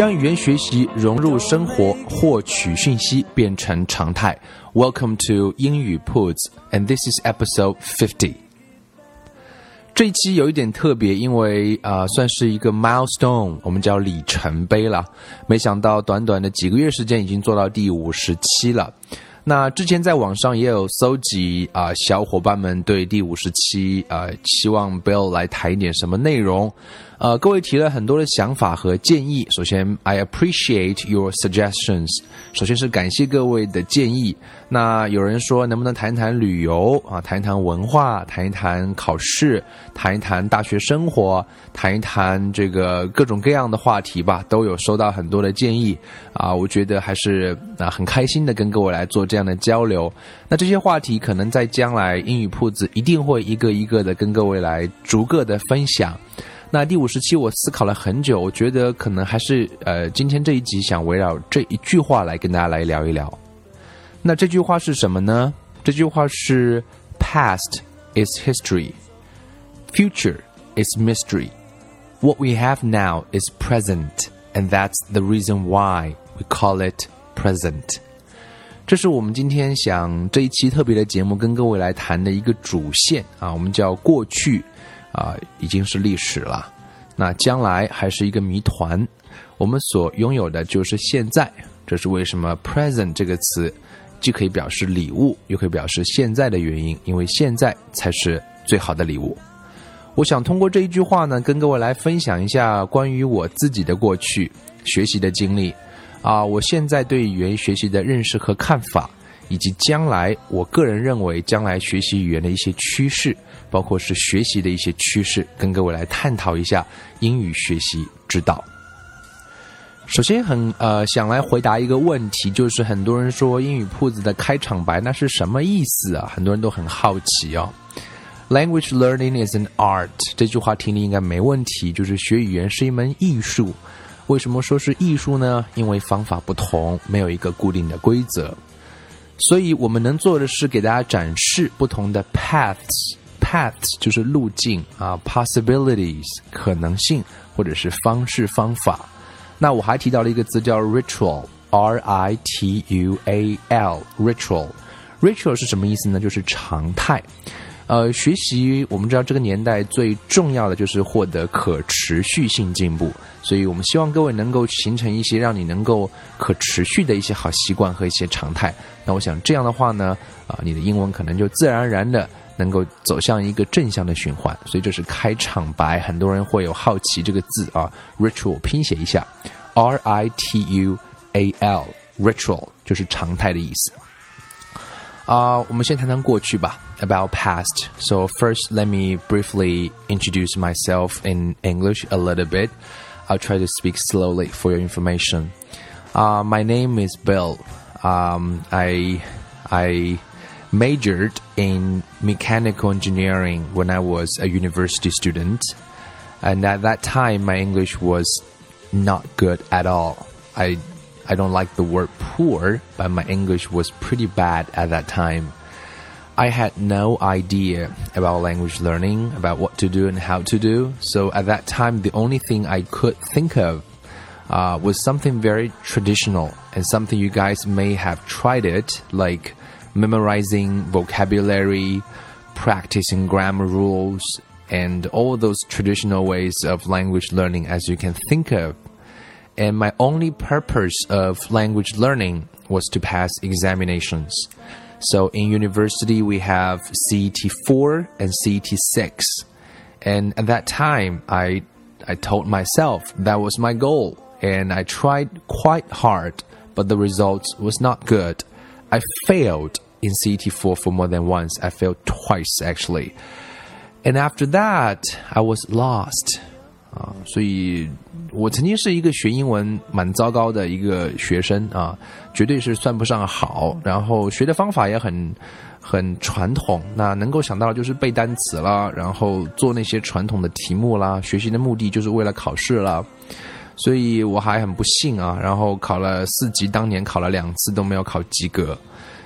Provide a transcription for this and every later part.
将语言学习融入生活，获取讯息变成常态。Welcome to 英语 Puts, and this is episode fifty. 这一期有一点特别，因为啊、算是一个 milestone，我们叫里程碑了。没想到短短的几个月时间，已经做到第五十期了。那之前在网上也有搜集啊、小伙伴们对第五十期啊、希望 Bill 来谈一点什么内容。呃，各位提了很多的想法和建议。首先，I appreciate your suggestions。首先是感谢各位的建议。那有人说能不能谈一谈旅游啊，谈一谈文化，谈一谈考试，谈一谈大学生活，谈一谈这个各种各样的话题吧，都有收到很多的建议啊。我觉得还是啊很开心的跟各位来做这样的交流。那这些话题可能在将来英语铺子一定会一个一个的跟各位来逐个的分享。那第五十期我思考了很久，我觉得可能还是呃，今天这一集想围绕这一句话来跟大家来聊一聊。那这句话是什么呢？这句话是 “Past is history, future is mystery. What we have now is present, and that's the reason why we call it present.” 这是我们今天想这一期特别的节目跟各位来谈的一个主线啊，我们叫过去啊，已经是历史了。那将来还是一个谜团。我们所拥有的就是现在，这是为什么 “present” 这个词既可以表示礼物，又可以表示现在的原因，因为现在才是最好的礼物。我想通过这一句话呢，跟各位来分享一下关于我自己的过去学习的经历啊，我现在对语言学习的认识和看法，以及将来我个人认为将来学习语言的一些趋势，包括是学习的一些趋势，跟各位来探讨一下英语学习之道。首先很呃想来回答一个问题，就是很多人说英语铺子的开场白那是什么意思啊？很多人都很好奇哦。Language learning is an art，这句话听的应该没问题，就是学语言是一门艺术。为什么说是艺术呢？因为方法不同，没有一个固定的规则，所以我们能做的是给大家展示不同的 paths。paths 就是路径啊，possibilities 可能性或者是方式方法。那我还提到了一个字叫 ritual，r i t u a l，ritual。ritual 是什么意思呢？就是常态。呃，学习我们知道这个年代最重要的就是获得可持续性进步，所以我们希望各位能够形成一些让你能够可持续的一些好习惯和一些常态。那我想这样的话呢，啊、你的英文可能就自然而然的能够走向一个正向的循环。所以这是开场白，很多人会有好奇这个字啊，ritual 拼写一下，r i t u a l，ritual 就是常态的意思。啊、我们先谈谈过去吧，about past. So first, let me briefly introduce myself in English a little bit. I'll try to speak slowly for your information. Uh, my name is Bill. Um, I I majored in mechanical engineering when I was a university student, and at that time, my English was not good at all. I I don't like the word poor, but my English was pretty bad at that time. I had no idea about language learning, about what to do and how to do. So at that time, the only thing I could think of uh, was something very traditional and something you guys may have tried it, like memorizing vocabulary, practicing grammar rules, and all those traditional ways of language learning as you can think of. And my only purpose of language learning was to pass examinations. So in university, we have CET 4 and CET 6. And at that time, I, I told myself that was my goal. And I tried quite hard, but the results was not good. I failed in CET 4 for more than once. I failed twice actually. And after that, I was lost. 啊，所以我曾经是一个学英文蛮糟糕的一个学生啊，绝对是算不上好，然后学的方法也很很传统，那能够想到的就是背单词啦，然后做那些传统的题目啦，学习的目的就是为了考试啦。所以我还很不幸啊，然后考了四级，当年考了两次都没有考及格，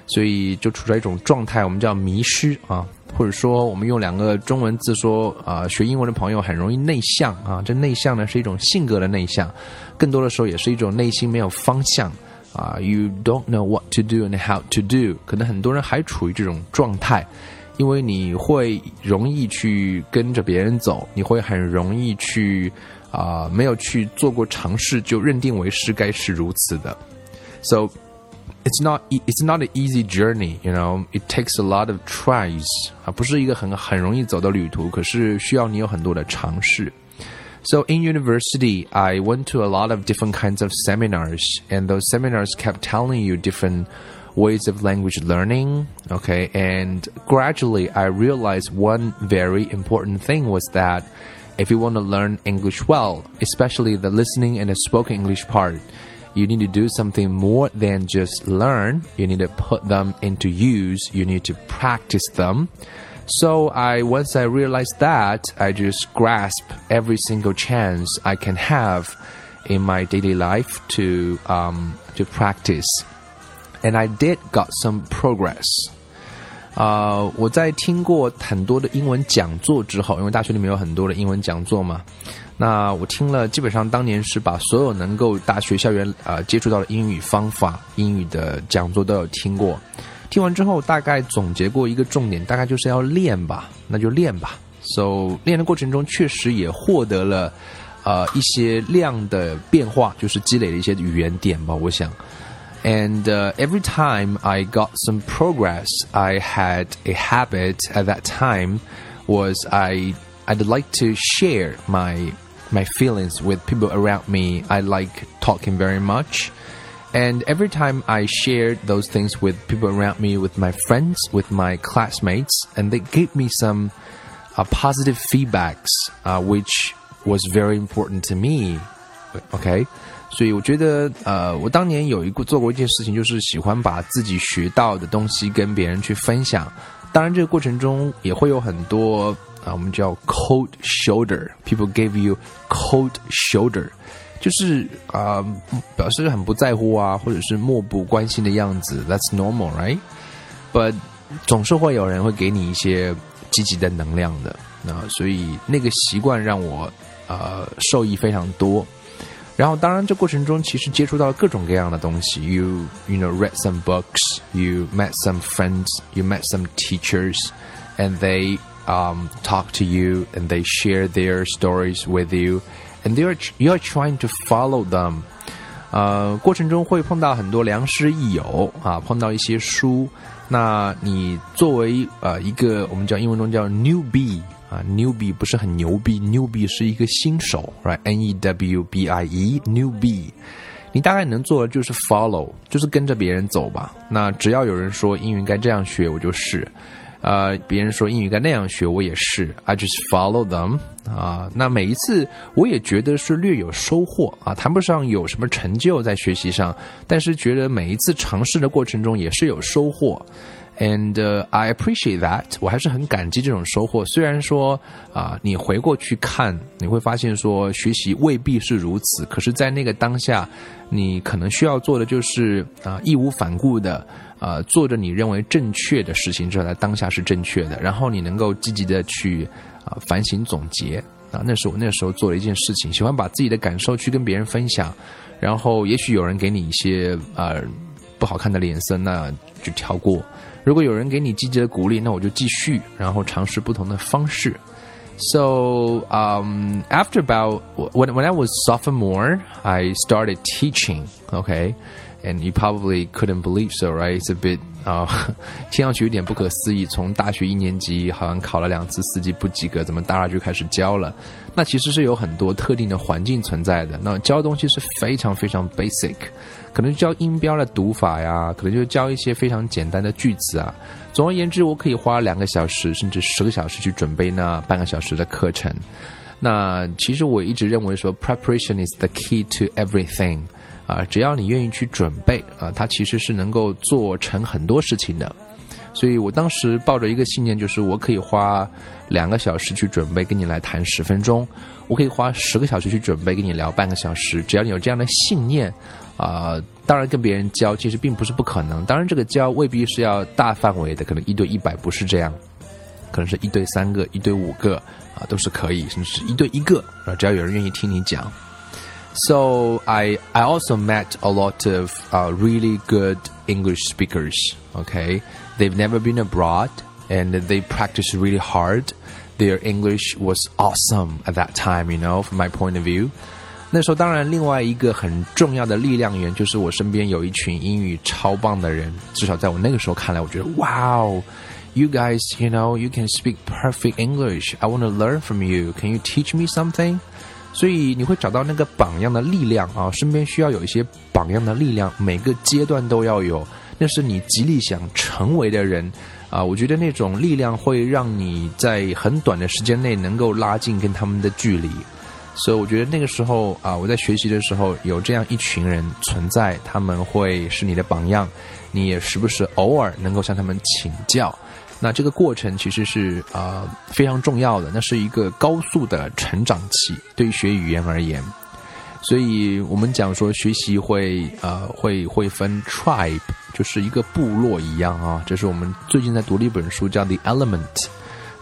所以就处在一种状态，我们叫迷失啊，或者说我们用两个中文字说啊，学英文的朋友很容易内向啊，这内向呢是一种性格的内向，更多的时候也是一种内心没有方向啊，you don't know what to do and how to do，可能很多人还处于这种状态，因为你会容易去跟着别人走，你会很容易去。啊、没有去做过尝试就认定为是该是如此的。So it's not it's not an easy journey, you know. It takes a lot of tries 啊，不是一个很很容易走的旅途，可是需要你有很多的尝试。So in university, I went to a lot of different kinds of seminars, and those seminars kept telling you different ways of language learning. Okay, and gradually I realized one very important thing was that if you want to learn English well, especially the listening and the spoken English part, you need to do something more than just learn. You need to put them into use. You need to practice them. So I once I realized that, I just grasp every single chance I can have in my daily life to um, to practice, and I did got some progress. 啊、呃，我在听过很多的英文讲座之后，因为大学里面有很多的英文讲座嘛， 那我听了，基本上当年是把所有能够大学校园啊、呃、接触到的英语方法、英语的讲座都有听过。听完之后，大概总结过一个重点，大概就是要练吧，那就练吧。So 练的过程中，确实也获得了呃一些量的变化，就是积累了一些语言点吧，我想。And uh, every time I got some progress, I had a habit at that time was I I'd like to share my my feelings with people around me. I like talking very much. And every time I shared those things with people around me, with my friends, with my classmates, and they gave me some uh, positive feedbacks, uh, which was very important to me. Okay. 所以我觉得，呃，我当年有一个做过一件事情，就是喜欢把自己学到的东西跟别人去分享。当然，这个过程中也会有很多 啊，我们叫 cold shoulder，people give you cold shoulder，就是啊、呃，表示很不在乎啊，或者是漠不关心的样子。That's normal，right？But 总是会有人会给你一些积极的能量的啊，所以那个习惯让我呃受益非常多。然后，当然，这过程中其实接触到了各种各样的东西。You you know read some books, you met some friends, you met some teachers, and they um talk to you and they share their stories with you, and they are you are trying to follow them. 呃，过程中会碰到很多良师益友啊，碰到一些书。那你作为呃一个我们叫英文中叫 newbie。啊，newbie 不是很牛逼，newbie 是一个新手，right？N E W B I E，newbie，你大概能做的就是 follow，就是跟着别人走吧。那只要有人说英语该这样学，我就是；呃，别人说英语该那样学，我也是。I just follow them 啊。那每一次我也觉得是略有收获啊，谈不上有什么成就在学习上，但是觉得每一次尝试的过程中也是有收获。And、I appreciate that，我还是很感激这种收获。虽然说啊、你回过去看，你会发现说学习未必是如此，可是，在那个当下，你可能需要做的就是啊、义无反顾的啊、做着你认为正确的事情，这在当下是正确的。然后你能够积极的去啊、反省总结啊，那是我那时候做了一件事情，喜欢把自己的感受去跟别人分享。然后也许有人给你一些呃不好看的脸色，那就跳过。如果有人给你积极的鼓励，那我就继续，然后尝试不同的方式。So um, after about when when I was sophomore, I started teaching. Okay, and you probably couldn't believe so, right? It's a bit 啊、uh, 听上去有点不可思议。从大学一年级好像考了两次四级不及格，怎么大二就开始教了？那其实是有很多特定的环境存在的。那教东西是非常非常 basic。可能教音标的读法呀，可能就教一些非常简单的句子啊。总而言之，我可以花两个小时甚至十个小时去准备那半个小时的课程。那其实我一直认为说，preparation is the key to everything。啊，只要你愿意去准备啊，它其实是能够做成很多事情的。所以我当时抱着一个信念，就是我可以花两个小时去准备跟你来谈十分钟，我可以花十个小时去准备跟你聊半个小时。只要你有这样的信念，啊，当然跟别人交其实并不是不可能。当然这个交未必是要大范围的，可能一对一百不是这样，可能是一对三个、一对五个啊，都是可以，甚至是一对一个啊，只要有人愿意听你讲。So I I also met a lot of uh, really good English speakers. Okay, they've never been abroad and they practice really hard. Their English was awesome at that time, you know, from my point of view. 那时候，当然，另外一个很重要的力量源就是我身边有一群英语超棒的人。至少在我那个时候看来，我觉得，哇哦，You guys, you know, you can speak perfect English. I want to learn from you. Can you teach me something? 所以你会找到那个榜样的力量啊，身边需要有一些榜样的力量，每个阶段都要有，那是你极力想成为的人啊。我觉得那种力量会让你在很短的时间内能够拉近跟他们的距离。所以我觉得那个时候啊，我在学习的时候有这样一群人存在，他们会是你的榜样，你也时不时偶尔能够向他们请教。那这个过程其实是啊非常重要的，那是一个高速的成长期，对于学语言而言。所以我们讲说学习会呃会会分 tribe，就是一个部落一样啊。这是我们最近在读的一本书叫《The Element》，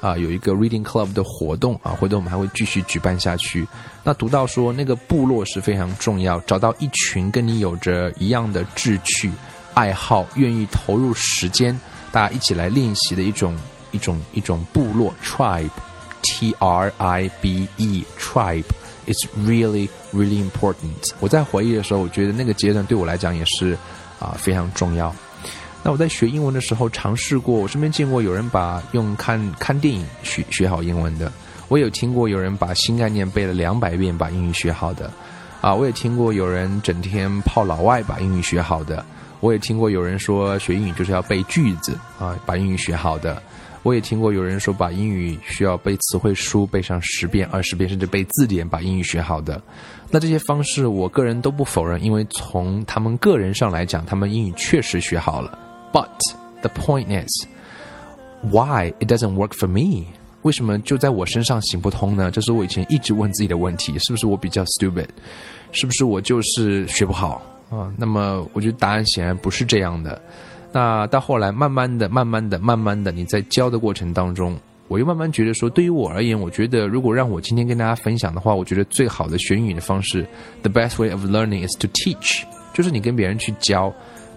啊有一个 reading club 的活动啊，回头我们还会继续举办下去。那读到说那个部落是非常重要，找到一群跟你有着一样的志趣、爱好，愿意投入时间。大家一起来练习的一种一种一种部落 tribe，T R I B E tribe，it's really really important。我在回忆的时候，我觉得那个阶段对我来讲也是啊非常重要。那我在学英文的时候尝试过，我身边见过有人把用看看电影学学好英文的，我有听过有人把新概念背了两百遍把英语学好的，啊，我也听过有人整天泡老外把英语学好的。我也听过有人说学英语就是要背句子啊，把英语学好的。我也听过有人说把英语需要背词汇书背上十遍、二十遍，甚至背字典把英语学好的。那这些方式，我个人都不否认，因为从他们个人上来讲，他们英语确实学好了。But the point is, why it doesn't work for me？为什么就在我身上行不通呢？这是我以前一直问自己的问题：是不是我比较 stupid？是不是我就是学不好？啊，那么我觉得答案显然不是这样的。那到后来，慢慢的、慢慢的、慢慢的，你在教的过程当中，我又慢慢觉得说，对于我而言，我觉得如果让我今天跟大家分享的话，我觉得最好的学英语的方式，the best way of learning is to teach，就是你跟别人去教。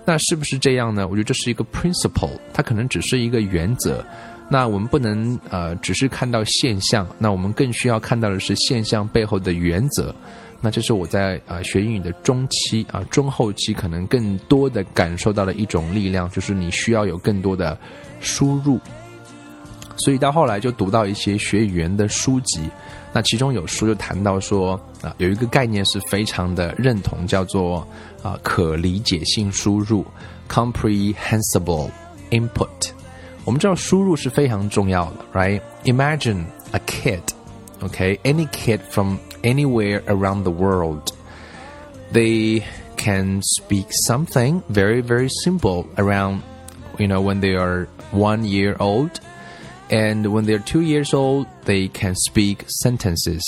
那是不是这样呢？我觉得这是一个 principle，它可能只是一个原则。那我们不能呃只是看到现象，那我们更需要看到的是现象背后的原则。那这是我在呃学英语的中期啊中后期，可能更多的感受到了一种力量，就是你需要有更多的输入。所以到后来就读到一些学语言的书籍，那其中有书就谈到说啊有一个概念是非常的认同，叫做啊可理解性输入 （comprehensible input）。我们知道输入是非常重要的，right？Imagine a kid，OK，any kid from anywhere around the world. They can speak something very, very simple around, you know, when they are one year old. And when they're two years old, they can speak sentences.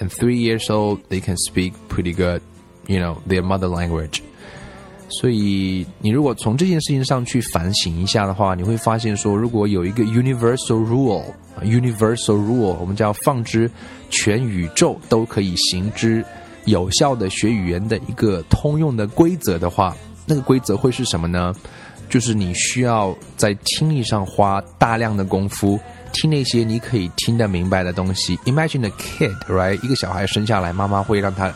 And three years old, they can speak pretty good, you know, their mother language. 所以，你如果从这件事情上去反省一下的话，你会发现说，如果有一个 universal rule，universal rule，我们叫放之全宇宙都可以行之有效的学语言的一个通用的规则的话，那个规则会是什么呢？就是你需要在听力上花大量的功夫，听那些你可以听得明白的东西。Imagine a kid，right？一个小孩生下来，妈妈会让他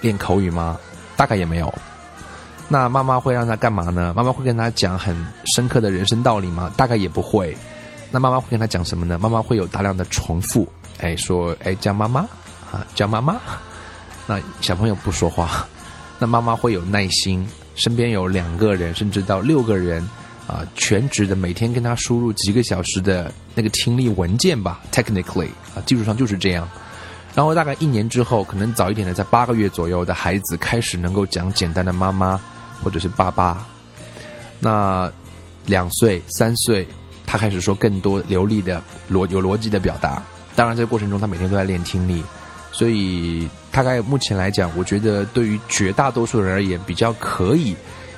练口语吗？大概也没有。那妈妈会让他干嘛呢？妈妈会跟他讲很深刻的人生道理吗？大概也不会。那妈妈会跟他讲什么呢？妈妈会有大量的重复，哎，说哎叫妈妈啊叫妈妈。那小朋友不说话，那妈妈会有耐心，身边有两个人甚至到六个人啊，全职的每天跟他输入几个小时的那个听力文件吧。Technically 啊，技术上就是这样。然后大概一年之后，可能早一点的，在八个月左右的孩子开始能够讲简单的妈妈或者是爸爸。那两岁、三岁，他开始说更多流利的逻有逻辑的表达。当然，这个过程中他每天都在练听力，所以大概目前来讲，我觉得对于绝大多数人而言，比较可以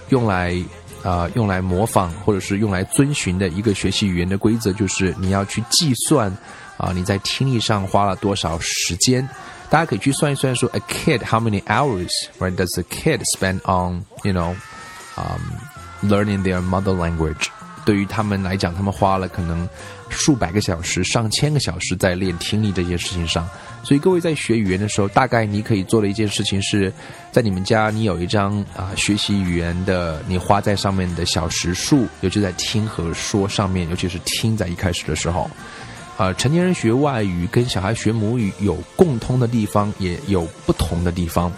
用来啊用来模仿或者是用来遵循的一个学习语言的规则，就是你要去计算啊你在听力上花了多少时间。大家可以去算一算，说 a kid how many hours right does a kid spend on you know um learning their mother language？对于他们来讲，他们花了可能数百个小时、上千个小时在练听力这件事情上。所以各位在学语言的时候，大概你可以做的一件事情是，在你们家你有一张啊学习语言的你花在上面的小时数，尤其在听和说上面，尤其是听在一开始的时候。啊，成年人学外语跟小孩学母语有共通的地方，也有不同的地方。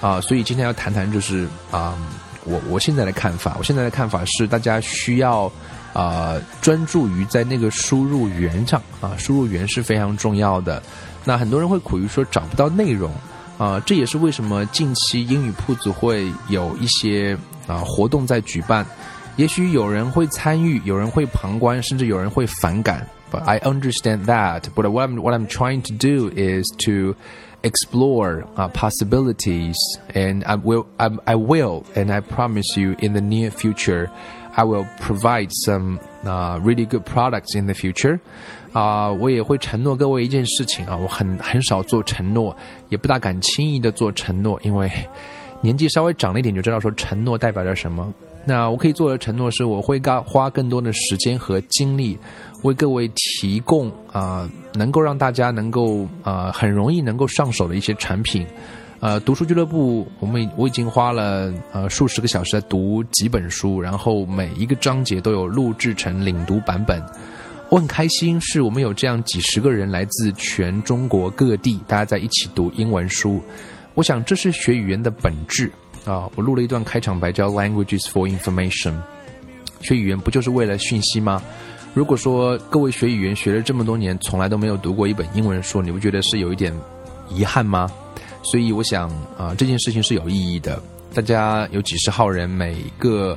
啊，所以今天要谈谈就是啊。我我现在的看法，我现在的看法是，大家需要啊专注于在那个输入源上啊，输入源是非常重要的。那很多人会苦于说找不到内容啊，这也是为什么近期英语铺子会有一些啊活动在举办。也许有人会参与，有人会旁观，甚至有人会反感。But I understand that. But what I'm what I'm trying to do is to explore uh, possibilities and I will I, I will and I promise you in the near future I will provide some uh, really good products in the future 啊、uh,，我也会承诺各位一件事情啊，我很很少做承诺，也不大敢轻易的做承诺，因为 年纪稍微长了一点就知道说承诺代表着什么。那我可以做的承诺是，我会花更多的时间和精力为各位提供啊，能够让大家能够啊很容易能够上手的一些产品。呃，读书俱乐部，我们我已经花了呃数十个小时在读几本书，然后每一个章节都有录制成领读版本。我很开心，是我们有这样几十个人来自全中国各地，大家在一起读英文书。我想这是学语言的本质啊！我录了一段开场白，叫 “Languages for Information”。学语言不就是为了讯息吗？如果说各位学语言学了这么多年，从来都没有读过一本英文书，你不觉得是有一点遗憾吗？所以我想啊，这件事情是有意义的。大家有几十号人，每个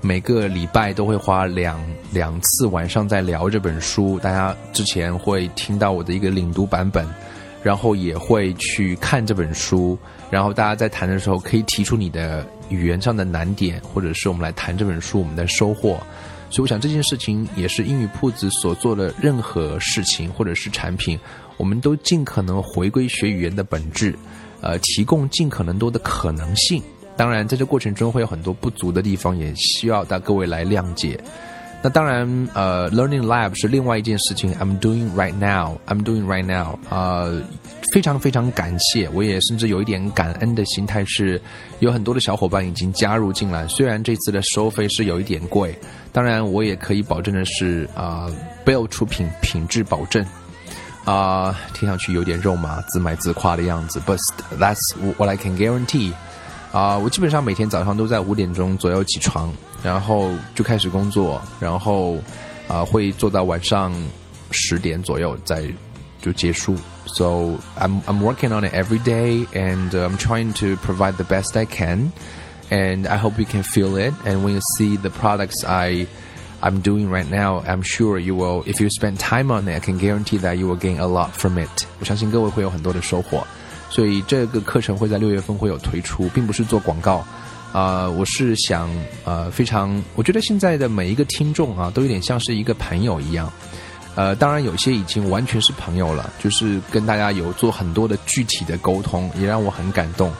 每个礼拜都会花两两次晚上在聊这本书。大家之前会听到我的一个领读版本，然后也会去看这本书。然后大家在谈的时候，可以提出你的语言上的难点，或者是我们来谈这本书我们的收获。所以我想这件事情也是英语铺子所做的任何事情或者是产品，我们都尽可能回归学语言的本质，呃，提供尽可能多的可能性。当然，在这过程中会有很多不足的地方，也需要大各位来谅解。那当然，呃，Learning Lab 是另外一件事情。I'm doing right now. I'm doing right now. 呃，非常非常感谢，我也甚至有一点感恩的心态，是有很多的小伙伴已经加入进来。虽然这次的收费是有一点贵，当然我也可以保证的是，啊、呃，不要出品品质保证。啊、听上去有点肉麻、自卖自夸的样子，But that's what I can guarantee. 啊、我基本上每天早上都在五点钟左右起床。然后就开始工作，然后啊、呃、会做到晚上十点左右再就结束。So I'm I'm working on it every day, and uh, I'm trying to provide the best I can. And I hope you can feel it. And when you see the products I I'm doing right now, I'm sure you will. If you spend time on it, I can guarantee that you will gain a lot from it. 我相信各位会有很多的收获。所以这个课程会在六月份会有推出，并不是做广告。 啊、我是想，呃，非常，我觉得现在的每一个听众啊，都有点像是一个朋友一样，呃，当然有些已经完全是朋友了，就是跟大家有做很多的具体的沟通，也让我很感动。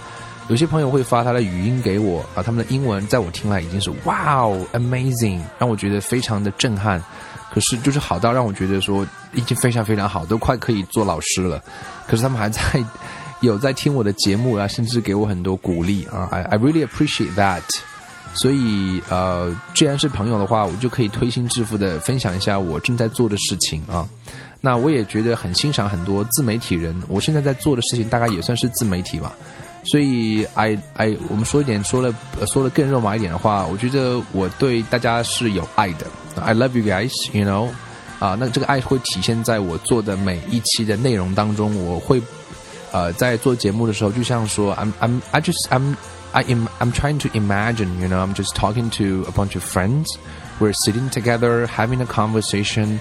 有些朋友会发他的语音给我啊，他们的英文在我听来已经是哇哦，amazing，让我觉得非常的震撼。可是就是好到让我觉得说已经非常非常好，都快可以做老师了。可是他们还在。有在听我的节目啊，甚至给我很多鼓励啊，I I really appreciate that。所以呃，既然是朋友的话，我就可以推心置腹的分享一下我正在做的事情啊。那我也觉得很欣赏很多自媒体人，我现在在做的事情大概也算是自媒体吧。所以 I I 我们说一点说了说的更肉麻一点的话，我觉得我对大家是有爱的。I love you guys, you know。啊，那这个爱会体现在我做的每一期的内容当中，我会。呃，在做节目的时候，就像说，I'm I'm I just I'm I am I'm trying to imagine, you know, I'm just talking to a bunch of friends. We're sitting together, having a conversation.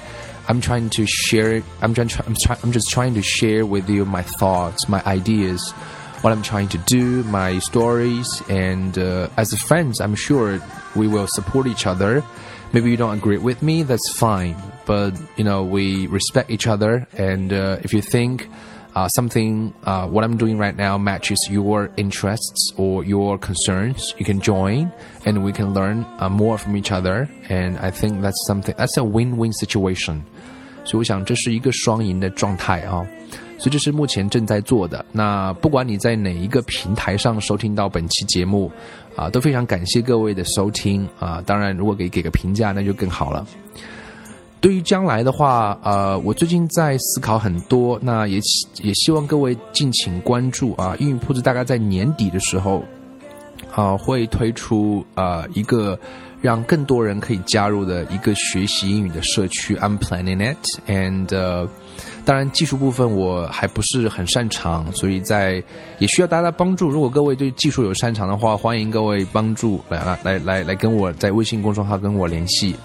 I'm trying to share. I'm trying. I'm trying. I'm just trying to share with you my thoughts, my ideas, what I'm trying to do, my stories, and uh, as friends, I'm sure we will support each other. Maybe you don't agree with me. That's fine, but you know we respect each other. And uh, if you think uh, something uh, what I'm doing right now matches your interests or your concerns, you can join and we can learn uh, more from each other. And I think that's something that's a win-win situation. 所以我想这是一个双赢的状态啊。所以这是目前正在做的。那不管你在哪一个平台上收听到本期节目，啊，都非常感谢各位的收听啊。当然，如果给给个评价，那就更好了。 对于将来的话，呃，我最近在思考很多，那也也希望各位敬请关注啊。英语铺子大概在年底的时候，啊，会推出呃一个让更多人可以加入的一个学习英语的社区。I'm planning it，and 当然技术部分我还不是很擅长，所以在也需要大家帮助。如果各位对技术有擅长的话，欢迎各位帮助来来来来跟我在微信公众号跟我联系。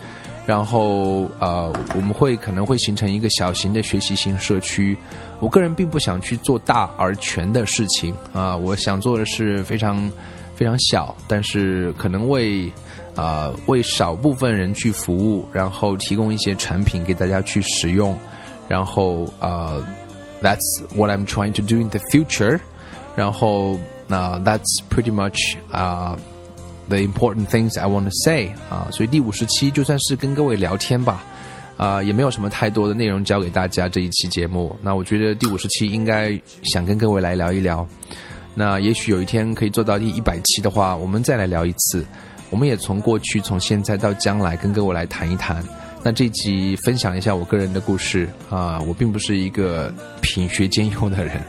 然后呃，我们会可能会形成一个小型的学习型社区。我个人并不想去做大而全的事情啊，我想做的是非常非常小，但是可能为啊为少部分人去服务，然后提供一些产品给大家去使用。然后呃，That's what I'm trying to do in the future。然后那 That's pretty much 啊。The important things I want to say 啊，所以第五十期就算是跟各位聊天吧，啊，也没有什么太多的内容教给大家这一期节目。那我觉得第五十期应该想跟各位来聊一聊。那也许有一天可以做到第一百期的话，我们再来聊一次。我们也从过去、从现在到将来跟各位来谈一谈。那这集分享一下我个人的故事啊，我并不是一个品学兼优的人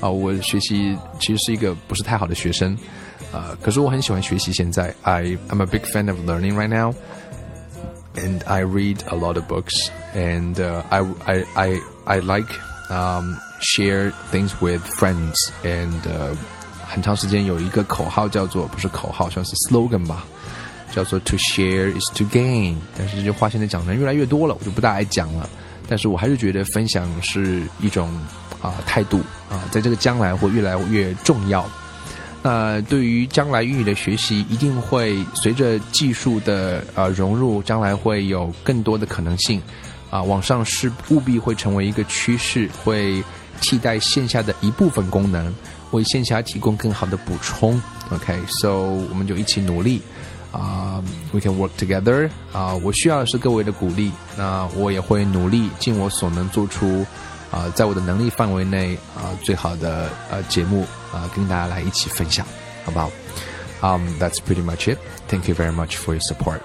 啊，我学习其实是一个不是太好的学生。呃，可是我很喜欢学习。现在，I I'm a big fan of learning right now, and I read a lot of books, and uh, I I I I like um share things with friends, and 很长时间有一个口号叫做不是口号，像是 slogan 吧，叫做 To share is to gain。但是这句话现在讲的人越来越多了，我就不大爱讲了。但是我还是觉得分享是一种啊态度啊，在这个将来会越来越重要。 那对于将来英语的学习，一定会随着技术的呃融入，将来会有更多的可能性。啊，网上是务必会成为一个趋势，会替代线下的一部分功能，为线下提供更好的补充。OK，so 我们就一起努力。啊，we can work together。啊，我需要的是各位的鼓励。那我也会努力，尽我所能做出。啊，在我的能力范围内啊，最好的呃节目呃跟大家来一起分享，好不好？Um, that's pretty much it. Thank you very much for your support.